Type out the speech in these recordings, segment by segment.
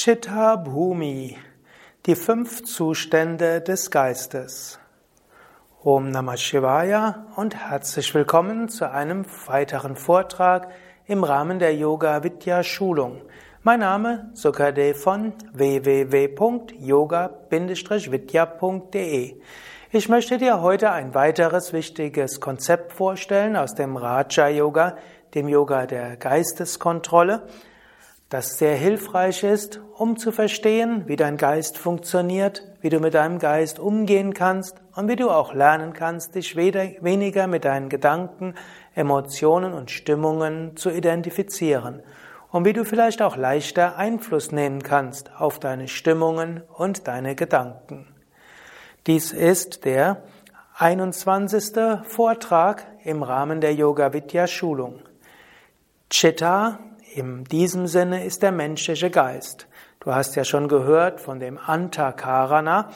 Chitta Bhumi, die fünf Zustände des Geistes. Om Namah Shivaya und herzlich willkommen zu einem weiteren Vortrag im Rahmen der Yoga Vidya Schulung. Mein Name Sukadev von www.yoga-vidya.de. Ich möchte dir heute ein weiteres wichtiges Konzept vorstellen aus dem Raja Yoga, dem Yoga der Geisteskontrolle das sehr hilfreich ist, um zu verstehen, wie dein Geist funktioniert, wie du mit deinem Geist umgehen kannst und wie du auch lernen kannst, dich weniger mit deinen Gedanken, Emotionen und Stimmungen zu identifizieren und wie du vielleicht auch leichter Einfluss nehmen kannst auf deine Stimmungen und deine Gedanken. Dies ist der 21. Vortrag im Rahmen der Yoga Vidya Schulung. Chitta in diesem Sinne ist der menschliche Geist. Du hast ja schon gehört von dem Antakarana,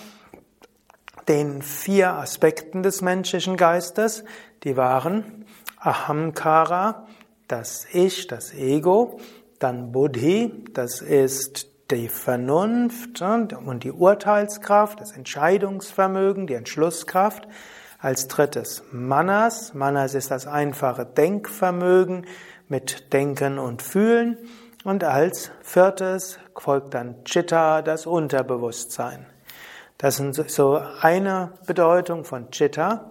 den vier Aspekten des menschlichen Geistes. Die waren Ahamkara, das Ich, das Ego, dann Buddhi, das ist die Vernunft und die Urteilskraft, das Entscheidungsvermögen, die Entschlusskraft. Als drittes Manas. Manas ist das einfache Denkvermögen, mit Denken und Fühlen. Und als viertes folgt dann Chitta, das Unterbewusstsein. Das ist so eine Bedeutung von Chitta.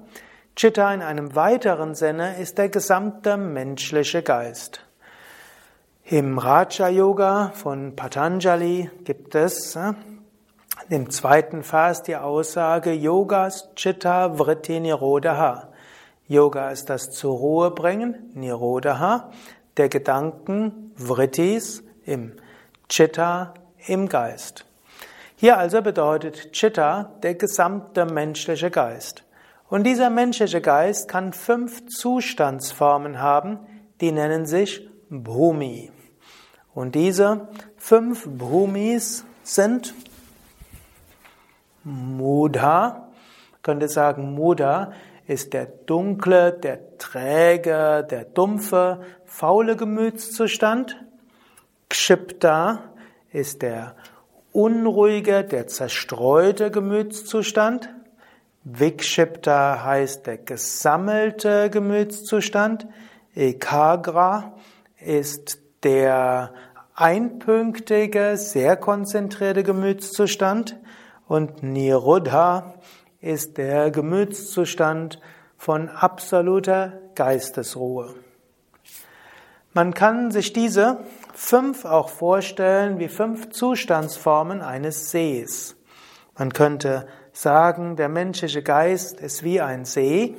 Chitta in einem weiteren Sinne ist der gesamte menschliche Geist. Im Raja Yoga von Patanjali gibt es im zweiten Vers die Aussage Yogas Chitta Vritti Nirodha. Yoga ist das zur Ruhe bringen, Nirodha, der Gedanken, Vrittis im Chitta, im Geist. Hier also bedeutet Chitta der gesamte menschliche Geist. Und dieser menschliche Geist kann fünf Zustandsformen haben, die nennen sich Bhumi. Und diese fünf Bhumis sind Mudha, könnte sagen Mudha ist der dunkle, der träge, der dumpfe, faule Gemütszustand. Kshipta ist der unruhige, der zerstreute Gemütszustand. Vikshipta heißt der gesammelte Gemütszustand. Ekagra ist der einpünktige, sehr konzentrierte Gemütszustand. Und Niruddha ist der Gemütszustand von absoluter Geistesruhe. Man kann sich diese fünf auch vorstellen wie fünf Zustandsformen eines Sees. Man könnte sagen, der menschliche Geist ist wie ein See.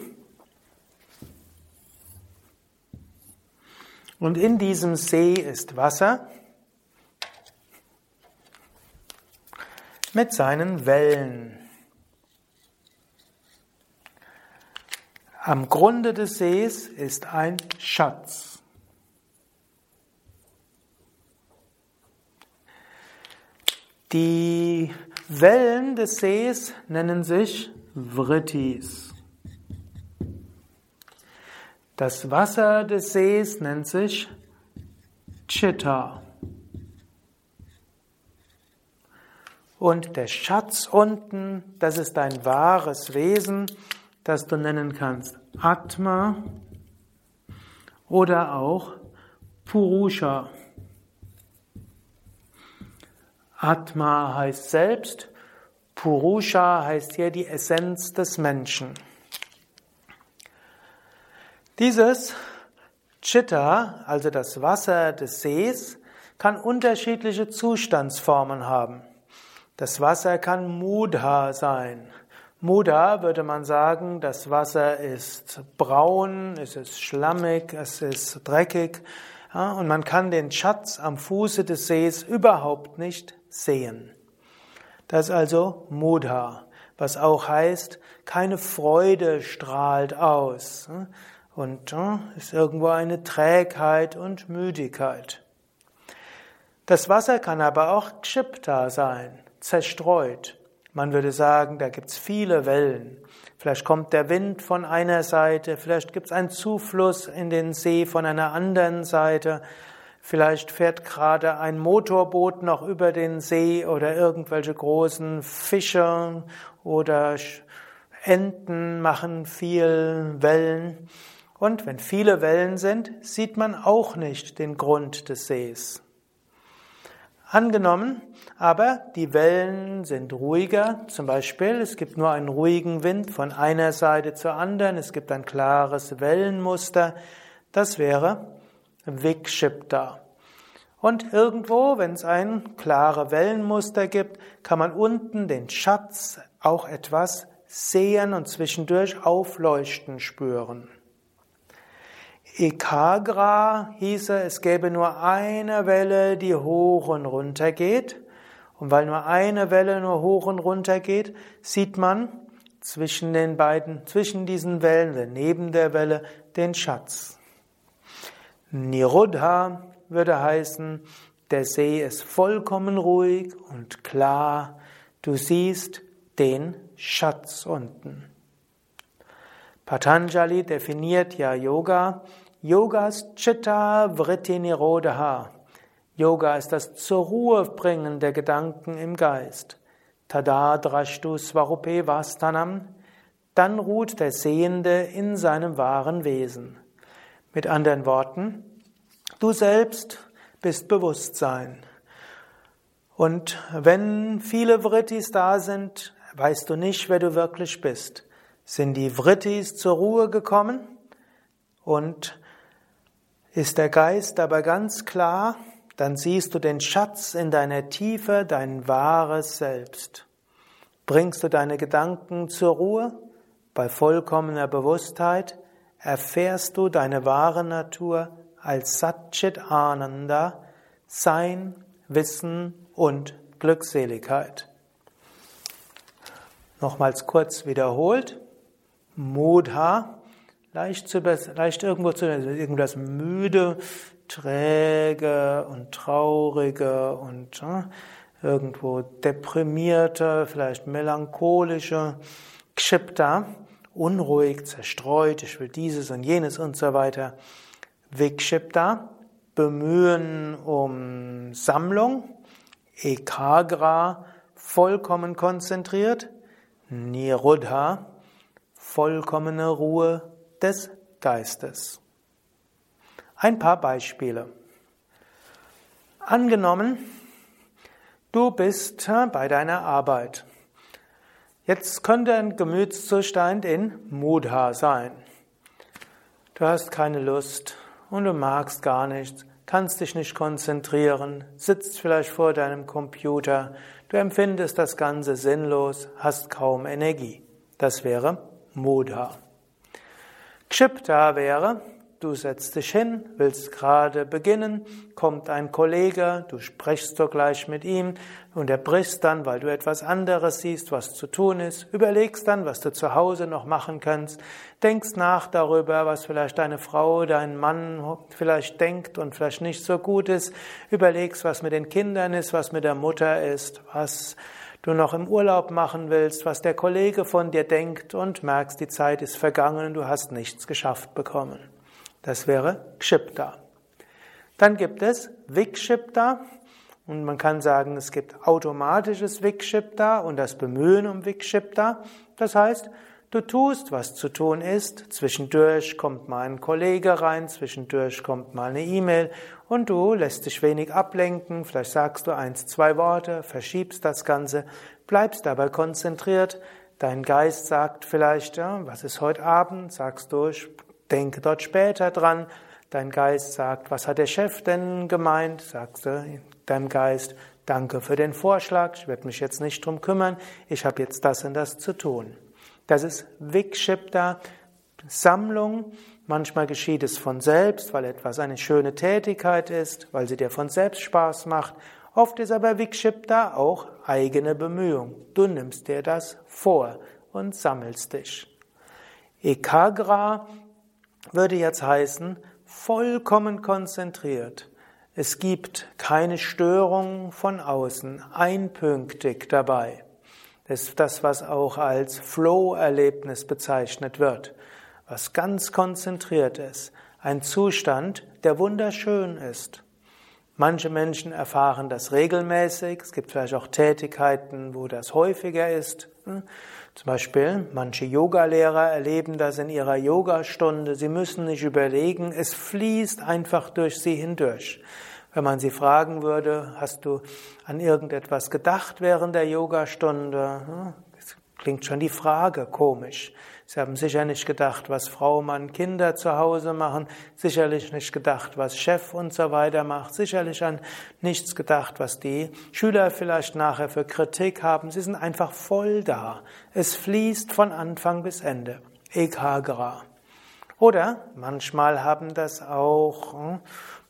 Und in diesem See ist Wasser mit seinen Wellen. Am Grunde des Sees ist ein Schatz. Die Wellen des Sees nennen sich Vrittis. Das Wasser des Sees nennt sich Chitta. Und der Schatz unten, das ist dein wahres Wesen, das du nennen kannst Atma oder auch Purusha. Atma heißt selbst, Purusha heißt hier die Essenz des Menschen. Dieses Chitta, also das Wasser des Sees, kann unterschiedliche Zustandsformen haben. Das Wasser kann Mudha sein. Muda würde man sagen, das Wasser ist braun, es ist schlammig, es ist dreckig ja, und man kann den Schatz am Fuße des Sees überhaupt nicht sehen. Das ist also Mudha, was auch heißt, keine Freude strahlt aus und ja, ist irgendwo eine Trägheit und Müdigkeit. Das Wasser kann aber auch Kshipta sein, zerstreut. Man würde sagen, da gibt's viele Wellen. Vielleicht kommt der Wind von einer Seite, vielleicht gibt's einen Zufluss in den See von einer anderen Seite. Vielleicht fährt gerade ein Motorboot noch über den See oder irgendwelche großen Fische oder Enten machen viel Wellen. Und wenn viele Wellen sind, sieht man auch nicht den Grund des Sees. Angenommen, aber die Wellen sind ruhiger, zum Beispiel, es gibt nur einen ruhigen Wind von einer Seite zur anderen, es gibt ein klares Wellenmuster, das wäre Vikshipta. Und irgendwo, wenn es ein klare Wellenmuster gibt, kann man unten den Schatz auch etwas sehen und zwischendurch aufleuchten spüren. Ekagra hieße, es gäbe nur eine Welle, die hoch und runter geht. Und weil nur eine Welle nur hoch und runter geht, sieht man zwischen den beiden, zwischen diesen Wellen, neben der Welle, den Schatz. Niruddha würde heißen, der See ist vollkommen ruhig und klar. Du siehst den Schatz unten. Patanjali definiert ja Yoga. Yoga ist Chitta Vritti Nirodha. Yoga ist das zur Ruhe bringen der Gedanken im Geist. Tada drashtu svarupe vastanam. Dann ruht der Sehende in seinem wahren Wesen. Mit anderen Worten, du selbst bist Bewusstsein. Und wenn viele Vrittis da sind, weißt du nicht, wer du wirklich bist. Sind die Vrittis zur Ruhe gekommen und ist der Geist aber ganz klar, dann siehst du den Schatz in deiner Tiefe, dein wahres Selbst. Bringst du deine Gedanken zur Ruhe, bei vollkommener Bewusstheit, erfährst du deine wahre Natur als Satchit Ananda, Sein, Wissen und Glückseligkeit. Nochmals kurz wiederholt. Mudha, leicht, zu, leicht irgendwo zu, irgendwas müde, träge und traurige und äh, irgendwo deprimierte, vielleicht melancholische, Kshipta, unruhig, zerstreut, ich will dieses und jenes und so weiter. Vikshipta, Bemühen um Sammlung, Ekagra, vollkommen konzentriert, Niruddha, vollkommene Ruhe des Geistes. Ein paar Beispiele. Angenommen, du bist bei deiner Arbeit. Jetzt könnte ein Gemütszustand in Mudha sein. Du hast keine Lust und du magst gar nichts, kannst dich nicht konzentrieren, sitzt vielleicht vor deinem Computer, du empfindest das Ganze sinnlos, hast kaum Energie. Das wäre Mudha. Kshipta wäre, Du setzt dich hin, willst gerade beginnen, kommt ein Kollege, du sprichst sogleich mit ihm und er brichst dann, weil du etwas anderes siehst, was zu tun ist, überlegst dann, was du zu Hause noch machen kannst, denkst nach darüber, was vielleicht deine Frau, dein Mann vielleicht denkt und vielleicht nicht so gut ist, überlegst, was mit den Kindern ist, was mit der Mutter ist, was du noch im Urlaub machen willst, was der Kollege von dir denkt und merkst, die Zeit ist vergangen, du hast nichts geschafft bekommen. Das wäre Kshipta. Dann gibt es Vikshipta. Und man kann sagen, es gibt automatisches Vikshipta und das Bemühen um Vikshipta. Das heißt, du tust, was zu tun ist. Zwischendurch kommt mal ein Kollege rein, zwischendurch kommt mal eine E-Mail und du lässt dich wenig ablenken. Vielleicht sagst du eins, zwei Worte, verschiebst das Ganze, bleibst dabei konzentriert. Dein Geist sagt vielleicht, ja, was ist heute Abend? Sagst du, ich denke dort später dran. Dein Geist sagt, was hat der Chef denn gemeint? Sagst du deinem Geist, danke für den Vorschlag, ich werde mich jetzt nicht drum kümmern, ich habe jetzt das und das zu tun. Das ist Vikshipta, Sammlung. Manchmal geschieht es von selbst, weil etwas eine schöne Tätigkeit ist, weil sie dir von selbst Spaß macht. Oft ist aber Vikshipta auch eigene Bemühung. Du nimmst dir das vor und sammelst dich. Ekagra würde jetzt heißen, vollkommen konzentriert. Es gibt keine Störung von außen, einpünktig dabei. Das ist das, was auch als Flow-Erlebnis bezeichnet wird, was ganz konzentriert ist. Ein Zustand, der wunderschön ist. Manche Menschen erfahren das regelmäßig. Es gibt vielleicht auch Tätigkeiten, wo das häufiger ist. Hm? Zum Beispiel, manche Yogalehrer erleben das in ihrer Yogastunde. Sie müssen nicht überlegen, es fließt einfach durch sie hindurch. Wenn man sie fragen würde, hast du an irgendetwas gedacht während der Yogastunde? Hm? Klingt schon die Frage komisch. Sie haben sicher nicht gedacht, was Frau, Mann, Kinder zu Hause machen, sicherlich nicht gedacht, was Chef und so weiter macht, sicherlich an nichts gedacht, was die Schüler vielleicht nachher für Kritik haben. Sie sind einfach voll da. Es fließt von Anfang bis Ende. Ekagra. Oder manchmal haben das auch hm,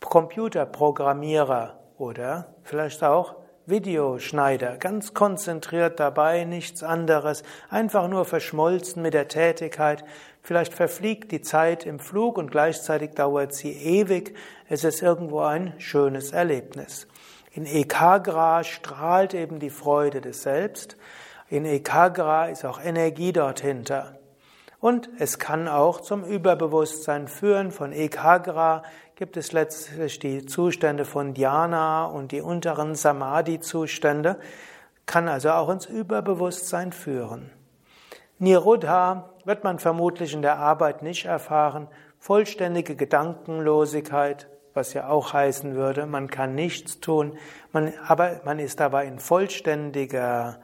Computerprogrammierer oder vielleicht auch Videoschneider, ganz konzentriert dabei, nichts anderes, einfach nur verschmolzen mit der Tätigkeit. Vielleicht verfliegt die Zeit im Flug und gleichzeitig dauert sie ewig. Es ist irgendwo ein schönes Erlebnis. In Ekagra strahlt eben die Freude des Selbst. In Ekagra ist auch Energie dort hinter. Und es kann auch zum Überbewusstsein führen. Von Ekagra gibt es letztlich die Zustände von Dhyana und die unteren Samadhi-Zustände, kann also auch ins Überbewusstsein führen. Nirodha wird man vermutlich in der Arbeit nicht erfahren. Vollständige Gedankenlosigkeit, was ja auch heißen würde, man kann nichts tun, man, aber man ist dabei in vollständiger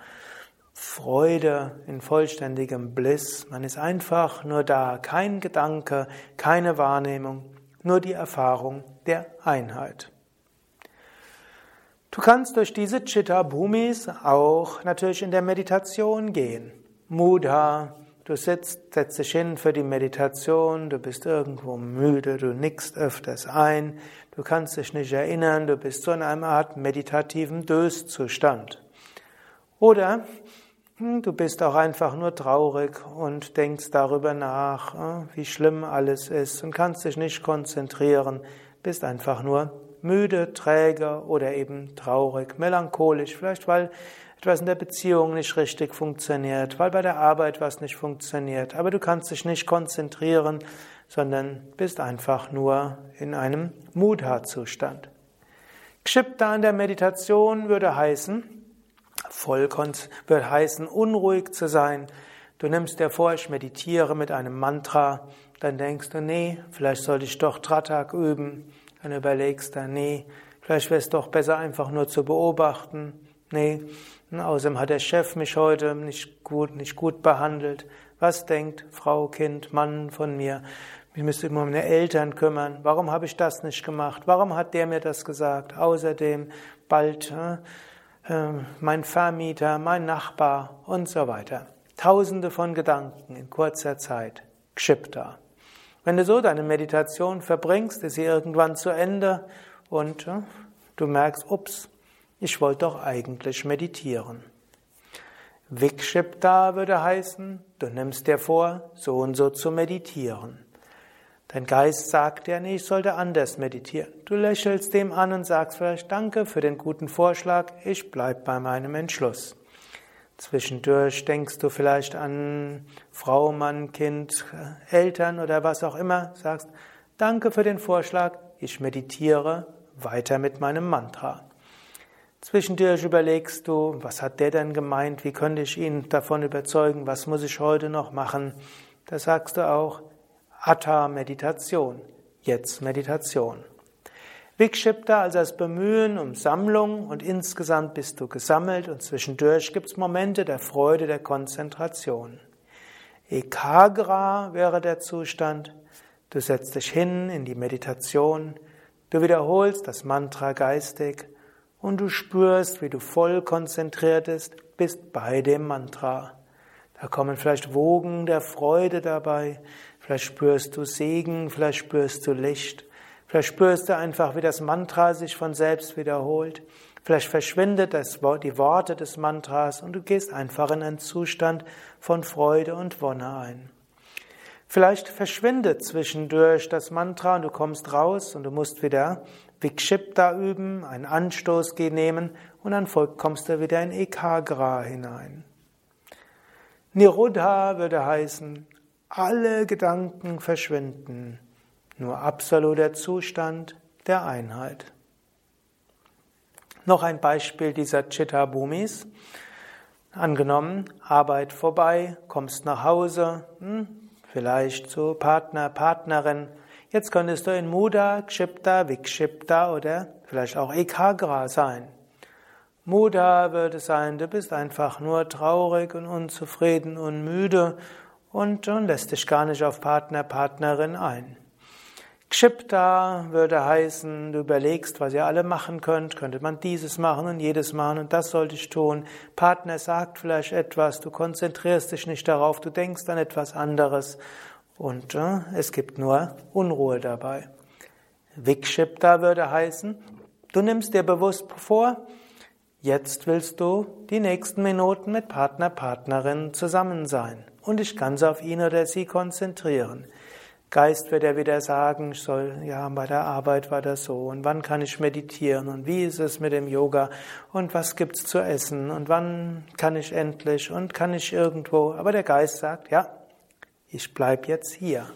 Freude, in vollständigem Bliss. Man ist einfach nur da, kein Gedanke, keine Wahrnehmung, nur die Erfahrung der Einheit. Du kannst durch diese Chitta Bhumis auch natürlich in der Meditation gehen. Mudha, du sitzt, setzt dich hin für die Meditation, du bist irgendwo müde, du nickst öfters ein, du kannst dich nicht erinnern, du bist so in einer Art meditativen Döszustand. Oder du bist auch einfach nur traurig und denkst darüber nach, hm, wie schlimm alles ist und kannst dich nicht konzentrieren, bist einfach nur müde, träge oder eben traurig, melancholisch, vielleicht weil etwas in der Beziehung nicht richtig funktioniert, weil bei der Arbeit was nicht funktioniert, aber du kannst dich nicht konzentrieren, sondern bist einfach nur in einem Mudha-Zustand. Kshipta in der Meditation würde heißen, Voll wird heißen, unruhig zu sein. Du nimmst dir vor, ich meditiere mit einem Mantra, dann denkst du, nee, vielleicht sollte ich doch Tratak üben. Dann überlegst du, nee, vielleicht wäre es doch besser, einfach nur zu beobachten. Nee, außerdem hat der Chef mich heute nicht gut, nicht gut behandelt. Was denkt Frau, Kind, Mann von mir? Ich müsste immer um meine Eltern kümmern. Warum habe ich das nicht gemacht? Warum hat der mir das gesagt? Außerdem bald ähm, mein Vermieter, mein Nachbar und so weiter. Tausende von Gedanken in kurzer Zeit. Kshipta. Wenn du so deine Meditation verbringst, ist sie irgendwann zu Ende und äh, du merkst, ups, ich wollte doch eigentlich meditieren. Vikshipta würde heißen, du nimmst dir vor, so und so zu meditieren. Dein Geist sagt dir, nee, ich sollte anders meditieren. Du lächelst dem an und sagst vielleicht Danke für den guten Vorschlag, ich bleib bei meinem Entschluss. Zwischendurch denkst du vielleicht an Frau, Mann, Kind, Eltern oder was auch immer, sagst Danke für den Vorschlag, ich meditiere weiter mit meinem Mantra. Zwischendurch überlegst du, was hat der denn gemeint, wie könnte ich ihn davon überzeugen, was muss ich heute noch machen. Da sagst du auch, Atta Meditation, jetzt Meditation. Vikshipta also das Bemühen um Sammlung und insgesamt bist du gesammelt und zwischendurch gibt es Momente der Freude, der Konzentration. Ekagra wäre der Zustand, du setzt dich hin in die Meditation, du wiederholst das Mantra geistig und du spürst, wie du voll konzentriert bist, bist bei dem Mantra. Da kommen vielleicht Wogen der Freude dabei, Vielleicht spürst du Segen, vielleicht spürst du Licht. Vielleicht spürst du einfach, wie das Mantra sich von selbst wiederholt. Vielleicht verschwindet das, die Worte des Mantras und du gehst einfach in einen Zustand von Freude und Wonne ein. Vielleicht verschwindet zwischendurch das Mantra und du kommst raus und du musst wieder Vikshipta üben, einen Anstoß nehmen und dann kommst du wieder in Ekagra hinein. Nirodha würde heißen, alle Gedanken verschwinden, nur absoluter Zustand der Einheit. Noch ein Beispiel dieser Chitta Bhumis. Angenommen, Arbeit vorbei, kommst nach Hause, hm, vielleicht zu Partner, Partnerin. Jetzt könntest du in Muda, Kshipta, Vikshipta oder vielleicht auch Ekagra sein. Muda würde sein, du bist einfach nur traurig und unzufrieden und müde und, und lässt dich gar nicht auf Partner, Partnerin ein. Kshipta würde heißen, du überlegst, was ihr alle machen könnt. Könnte man dieses machen und jedes machen und das sollte ich tun. Partner sagt vielleicht etwas, du konzentrierst dich nicht darauf, du denkst an etwas anderes und äh, es gibt nur Unruhe dabei. Vikshipta würde heißen, du nimmst dir bewusst vor, jetzt willst du die nächsten Minuten mit Partner, Partnerin zusammen sein und dich ganz auf ihn oder sie konzentrieren. Geist wird er wieder sagen, ich soll, ja, bei der Arbeit war das so und wann kann ich meditieren und wie ist es mit dem Yoga und was gibt's zu essen und wann kann ich endlich und kann ich irgendwo. Aber der Geist sagt, ja, ich bleib jetzt hier.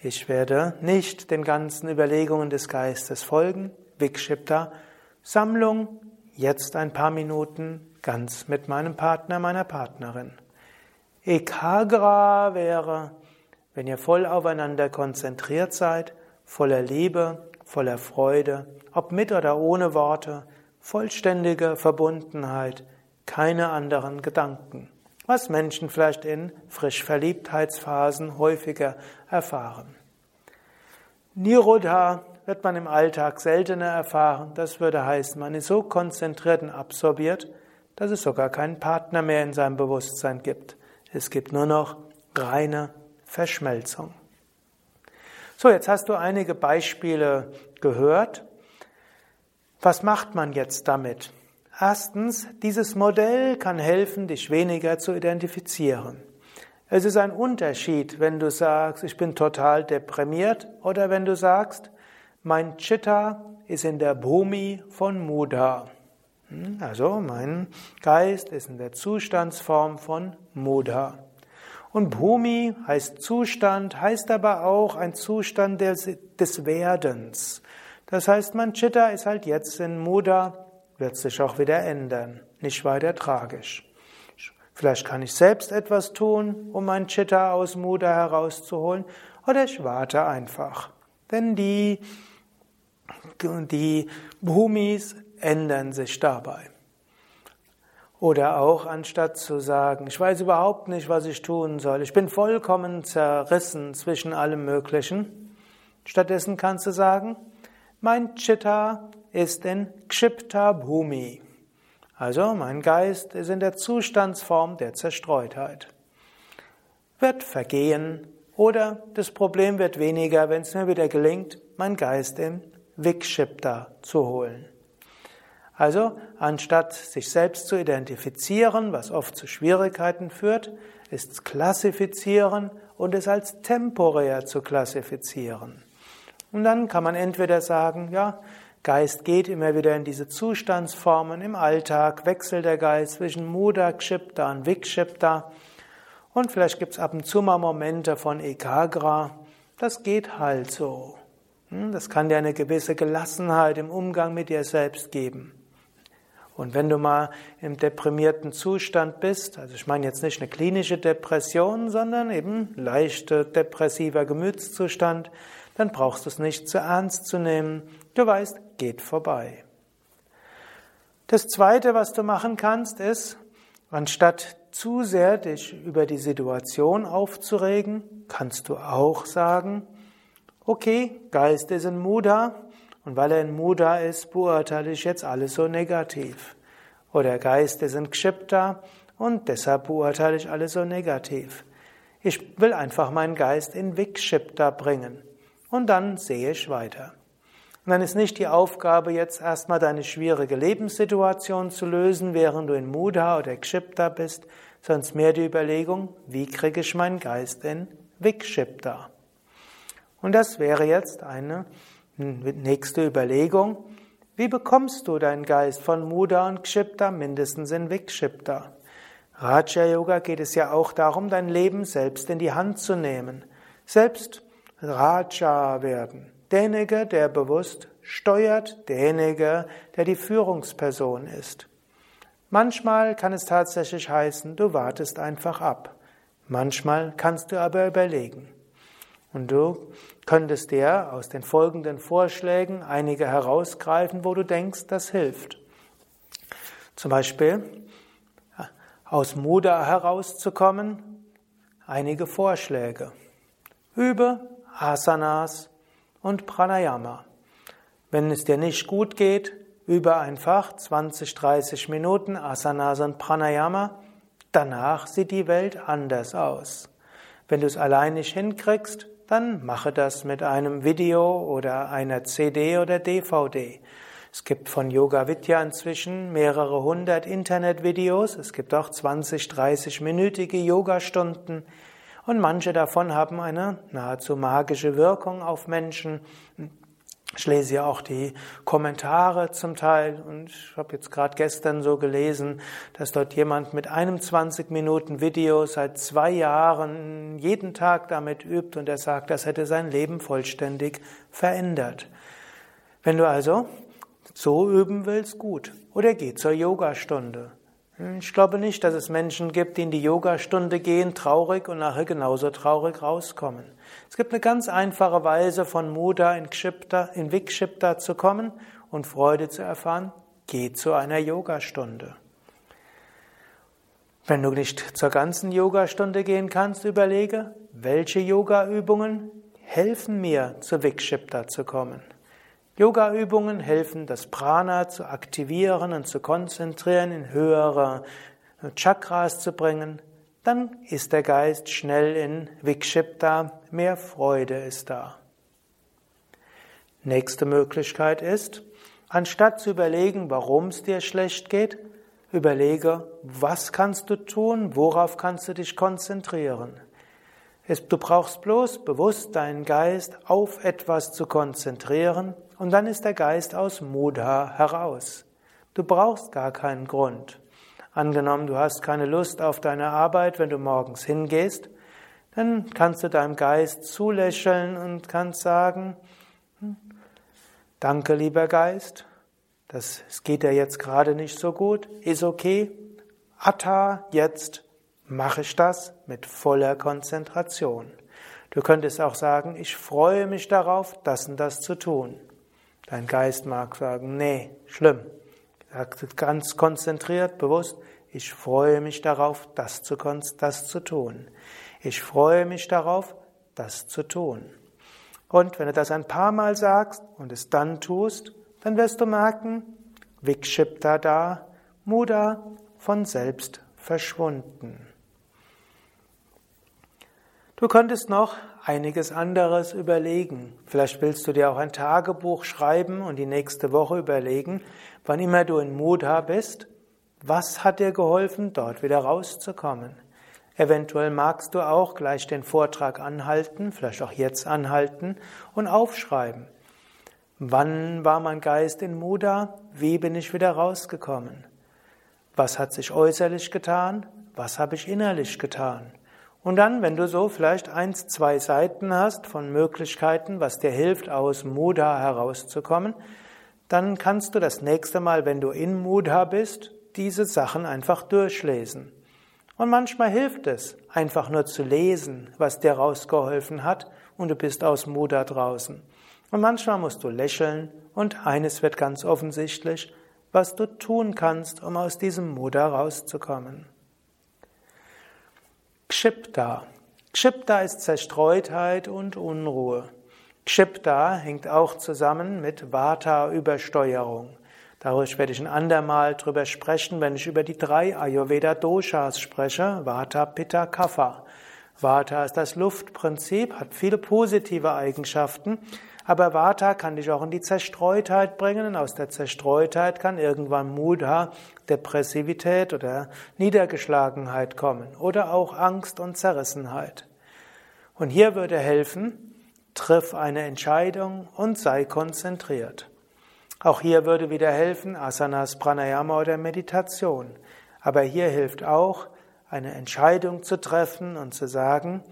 Ich werde nicht den ganzen Überlegungen des Geistes folgen. Vikshipta, Sammlung, jetzt ein paar Minuten ganz mit meinem Partner, meiner Partnerin. Ekagra wäre, wenn ihr voll aufeinander konzentriert seid, voller Liebe, voller Freude, ob mit oder ohne Worte, vollständige Verbundenheit, keine anderen Gedanken, was Menschen vielleicht in Frischverliebtheitsphasen häufiger erfahren. Nirodha wird man im Alltag seltener erfahren. Das würde heißen, man ist so konzentriert und absorbiert, dass es sogar keinen Partner mehr in seinem Bewusstsein gibt. Es gibt nur noch reine Verschmelzung. So, jetzt hast du einige Beispiele gehört. Was macht man jetzt damit? Erstens, dieses Modell kann helfen, dich weniger zu identifizieren. Es ist ein Unterschied, wenn du sagst, ich bin total deprimiert oder wenn du sagst, mein Chitta ist in der Bhumi von Mudha. Also mein Geist ist in der Zustandsform von Mudha. Und Bhumi heißt Zustand, heißt aber auch ein Zustand des, des Werdens. Das heißt, mein Chitta ist halt jetzt in Muda, wird sich auch wieder ändern. Nicht weiter tragisch. Vielleicht kann ich selbst etwas tun, um mein Chitta aus Muda herauszuholen, oder ich warte einfach. Denn die, die Bhumis ändern sich dabei. Oder auch, anstatt zu sagen, ich weiß überhaupt nicht, was ich tun soll, ich bin vollkommen zerrissen zwischen allem Möglichen, stattdessen kannst du sagen, mein Chitta ist in Kshipta Bhumi. Also mein Geist ist in der Zustandsform der Zerstreutheit. Wird vergehen oder das Problem wird weniger, wenn es mir wieder gelingt, mein Geist in Vikshipta zu holen. Also, anstatt sich selbst zu identifizieren, was oft zu Schwierigkeiten führt, ist klassifizieren und es als temporär zu klassifizieren. Und dann kann man entweder sagen, ja, Geist geht immer wieder in diese Zustandsformen im Alltag, wechselt der Geist zwischen Muda, Kshipta und Vikshipta. Und vielleicht gibt es ab und zu mal Momente von Ekagra. Das geht halt so. Hm, das kann dir eine gewisse Gelassenheit im Umgang mit dir selbst geben. Und wenn du mal im deprimierten Zustand bist, also ich meine jetzt nicht eine klinische Depression, sondern eben leichter depressiver Gemütszustand, dann brauchst du es nicht zu ernst zu nehmen. Du weißt, geht vorbei. Das zweite, was du machen kannst, ist, anstatt zu sehr dich über die Situation aufzuregen, kannst du auch sagen, okay, Geist ist in Muda, und weil er in Muda ist, beurteile ich jetzt alles so negativ. Oder Geist ist in Kshipta und deshalb beurteile ich alles so negativ. Ich will einfach meinen Geist in Vikshipta bringen. Und dann sehe ich weiter. Und dann ist nicht die Aufgabe, jetzt erstmal deine schwierige Lebenssituation zu lösen, während du in Muda oder Kshipta bist, sondern mehr die Überlegung, wie kriege ich meinen Geist in Vikshipta? Und das wäre jetzt eine Nächste Überlegung. Wie bekommst du deinen Geist von Muda und Kshipta mindestens in Vikshipta? Raja Yoga geht es ja auch darum, dein Leben selbst in die Hand zu nehmen. Selbst Raja werden. Derjenige, der bewusst steuert derjenige, der die Führungsperson ist. Manchmal kann es tatsächlich heißen, du wartest einfach ab. Manchmal kannst du aber überlegen. Und du könntest dir aus den folgenden Vorschlägen einige herausgreifen, wo du denkst, das hilft. Zum Beispiel aus Muda herauszukommen, einige Vorschläge. Übe Asanas und Pranayama. Wenn es dir nicht gut geht, übe einfach 20, 30 Minuten Asanas und Pranayama. Danach sieht die Welt anders aus. Wenn du es allein nicht hinkriegst, dann mache das mit einem Video oder einer CD oder DVD. Es gibt von Yoga Vidya inzwischen mehrere hundert Internetvideos. Es gibt auch 20, 30-minütige Yogastunden. Und manche davon haben eine nahezu magische Wirkung auf Menschen. Ich lese ja auch die Kommentare zum Teil und ich habe jetzt gerade gestern so gelesen, dass dort jemand mit einem 20 Minuten Video seit zwei Jahren jeden Tag damit übt und er sagt, das hätte sein Leben vollständig verändert. Wenn du also so üben willst, gut. Oder geh zur Yogastunde. Ich glaube nicht, dass es Menschen gibt, die in die Yogastunde gehen, traurig und nachher genauso traurig rauskommen. Es gibt eine ganz einfache Weise, von Muda in, Kshipta, in Vikshipta zu kommen und Freude zu erfahren. Geh zu einer Yogastunde. Wenn du nicht zur ganzen Yogastunde gehen kannst, überlege, welche Yogaübungen helfen mir, zu Vikshipta zu kommen. Yoga-Übungen helfen, das Prana zu aktivieren und zu konzentrieren, in höhere Chakras zu bringen. Dann ist der Geist schnell in Vikshipta, mehr Freude ist da. Nächste Möglichkeit ist, anstatt zu überlegen, warum es dir schlecht geht, überlege, was kannst du tun, worauf kannst du dich konzentrieren. Du brauchst bloß bewusst deinen Geist auf etwas zu konzentrieren und dann ist der Geist aus Mudha heraus. Du brauchst gar keinen Grund. Angenommen, du hast keine Lust auf deine Arbeit, wenn du morgens hingehst, dann kannst du deinem Geist zulächeln und kannst sagen, hm, danke lieber Geist, das geht dir jetzt gerade nicht so gut, ist okay, Atta, jetzt mache ich das mit voller Konzentration. Du könntest auch sagen, ich freue mich darauf, das und das zu tun. Dein Geist mag sagen, nee, schlimm. Sagt ganz konzentriert, bewusst, ich freue mich darauf, das zu, das zu tun. Ich freue mich darauf, das zu tun. Und wenn du das ein paar Mal sagst und es dann tust, dann wirst du merken, Vikshipta da, Muda von selbst verschwunden. Du könntest noch einiges anderes überlegen. Vielleicht willst du dir auch ein Tagebuch schreiben und die nächste Woche überlegen, wann immer du in Mudha bist, was hat dir geholfen, dort wieder rauszukommen. Eventuell magst du auch gleich den Vortrag anhalten, vielleicht auch jetzt anhalten und aufschreiben. Wann war mein Geist in Mudha? Wie bin ich wieder rausgekommen? Was hat sich äußerlich getan? Was habe ich innerlich getan? Und dann, wenn du so vielleicht eins, zwei Seiten hast von Möglichkeiten, was dir hilft, aus Mudha herauszukommen, dann kannst du das nächste Mal, wenn du in Mudha bist, diese Sachen einfach durchlesen. Und manchmal hilft es, einfach nur zu lesen, was dir rausgeholfen hat, und du bist aus Mudha draußen. Und manchmal musst du lächeln, und eines wird ganz offensichtlich, was du tun kannst, um aus diesem Mudha rauszukommen. Kshipta. Kshipta ist Zerstreutheit und Unruhe. Kshipta hängt auch zusammen mit Vata-Übersteuerung. Darüber werde ich ein andermal drüber sprechen, wenn ich über die drei Ayurveda-Doshas spreche. Vata, Pitta, Kapha. Vata ist das Luftprinzip, hat viele positive Eigenschaften, aber Vata kann dich auch in die Zerstreutheit bringen und aus der Zerstreutheit kann irgendwann Mudha, Depressivität oder Niedergeschlagenheit kommen oder auch Angst und Zerrissenheit. Und hier würde helfen, triff eine Entscheidung und sei konzentriert. Auch hier würde wieder helfen Asanas, Pranayama oder Meditation. Aber hier hilft auch, eine Entscheidung zu treffen und zu sagen,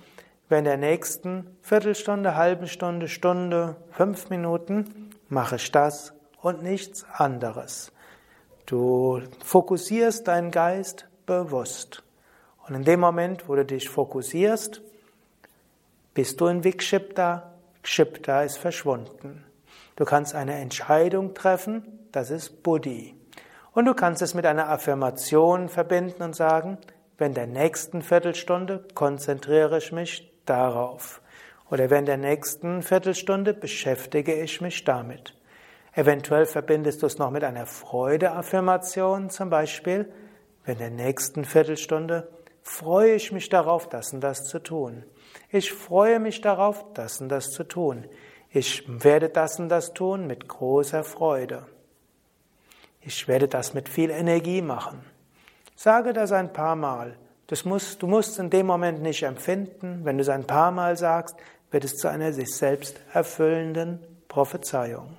in der nächsten Viertelstunde, halben Stunde, Stunde, fünf Minuten mache ich das und nichts anderes. Du fokussierst deinen Geist bewusst. Und in dem Moment, wo du dich fokussierst, bist du in Vikshipta. Kshipta ist verschwunden. Du kannst eine Entscheidung treffen, das ist Buddhi. Und du kannst es mit einer Affirmation verbinden und sagen, wenn der nächsten Viertelstunde konzentriere ich mich darauf. Oder während der nächsten Viertelstunde beschäftige ich mich damit. Eventuell verbindest du es noch mit einer Freudeaffirmation, zum Beispiel, wenn der nächsten Viertelstunde freue ich mich darauf, das und das zu tun. Ich freue mich darauf, das und das zu tun. Ich werde das und das tun mit großer Freude. Ich werde das mit viel Energie machen. Sage das ein paar Mal. Das musst, du musst in dem Moment nicht empfinden. Wenn du es ein paar Mal sagst, wird es zu einer sich selbst erfüllenden Prophezeiung.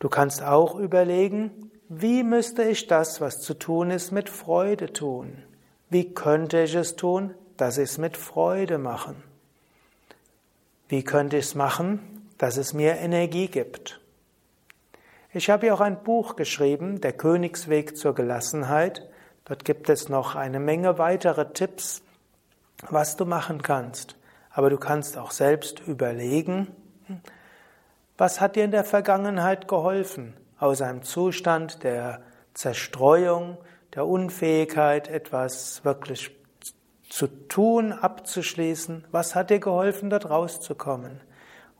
Du kannst auch überlegen, wie müsste ich das, was zu tun ist, mit Freude tun? Wie könnte ich es tun, dass ich es mit Freude machen? Wie könnte ich es machen, dass es mir Energie gibt? Ich habe hier auch ein Buch geschrieben, Der Königsweg zur Gelassenheit. Dort gibt es noch eine Menge weitere Tipps, was du machen kannst. Aber du kannst auch selbst überlegen, was hat dir in der Vergangenheit geholfen, aus einem Zustand der Zerstreuung, der Unfähigkeit, etwas wirklich zu tun, abzuschließen? Was hat dir geholfen, dort rauszukommen?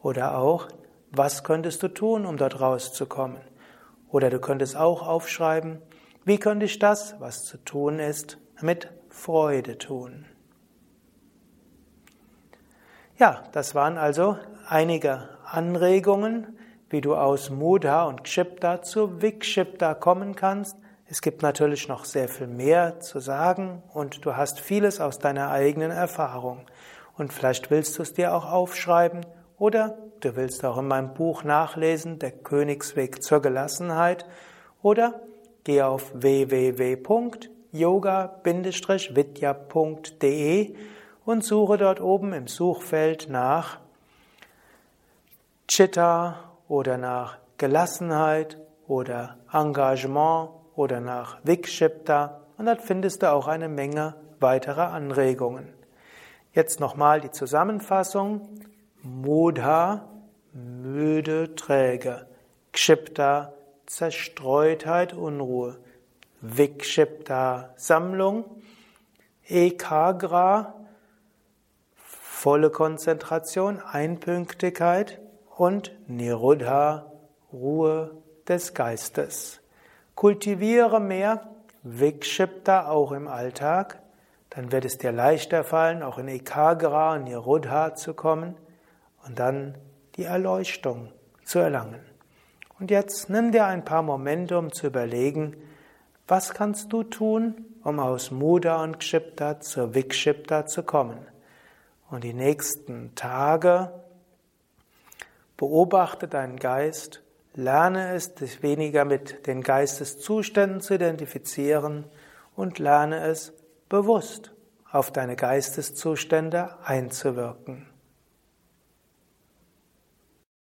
Oder auch, was könntest du tun, um dort rauszukommen? Oder du könntest auch aufschreiben, wie könnte ich das, was zu tun ist, mit Freude tun? Ja, das waren also einige Anregungen, wie du aus Mudha und Kshipta zu Vikshipta kommen kannst. Es gibt natürlich noch sehr viel mehr zu sagen und du hast vieles aus deiner eigenen Erfahrung. Und vielleicht willst du es dir auch aufschreiben oder du willst auch in meinem Buch nachlesen, der Königsweg zur Gelassenheit oder geh auf www.yoga-vidya.de und suche dort oben im Suchfeld nach Chitta oder nach Gelassenheit oder Engagement oder nach Vikshipta und dort findest du auch eine Menge weiterer Anregungen. Jetzt nochmal die Zusammenfassung. Mudha, müde, träge. Kshipta, Zerstreutheit, Unruhe. Vikshipta, Sammlung. Ekagra, volle Konzentration, Einpünktigkeit und Niruddha, Ruhe des Geistes. Kultiviere mehr Vikshipta auch im Alltag, dann wird es dir leichter fallen, auch in Ekagra und Niruddha zu kommen und dann die Erleuchtung zu erlangen. Und jetzt nimm dir ein paar Momente, um zu überlegen, was kannst du tun, um aus Muda und Kshipta zur Vikshipta zu kommen. Und die nächsten Tage beobachte deinen Geist, lerne es, dich weniger mit den Geisteszuständen zu identifizieren und lerne es bewusst auf deine Geisteszustände einzuwirken.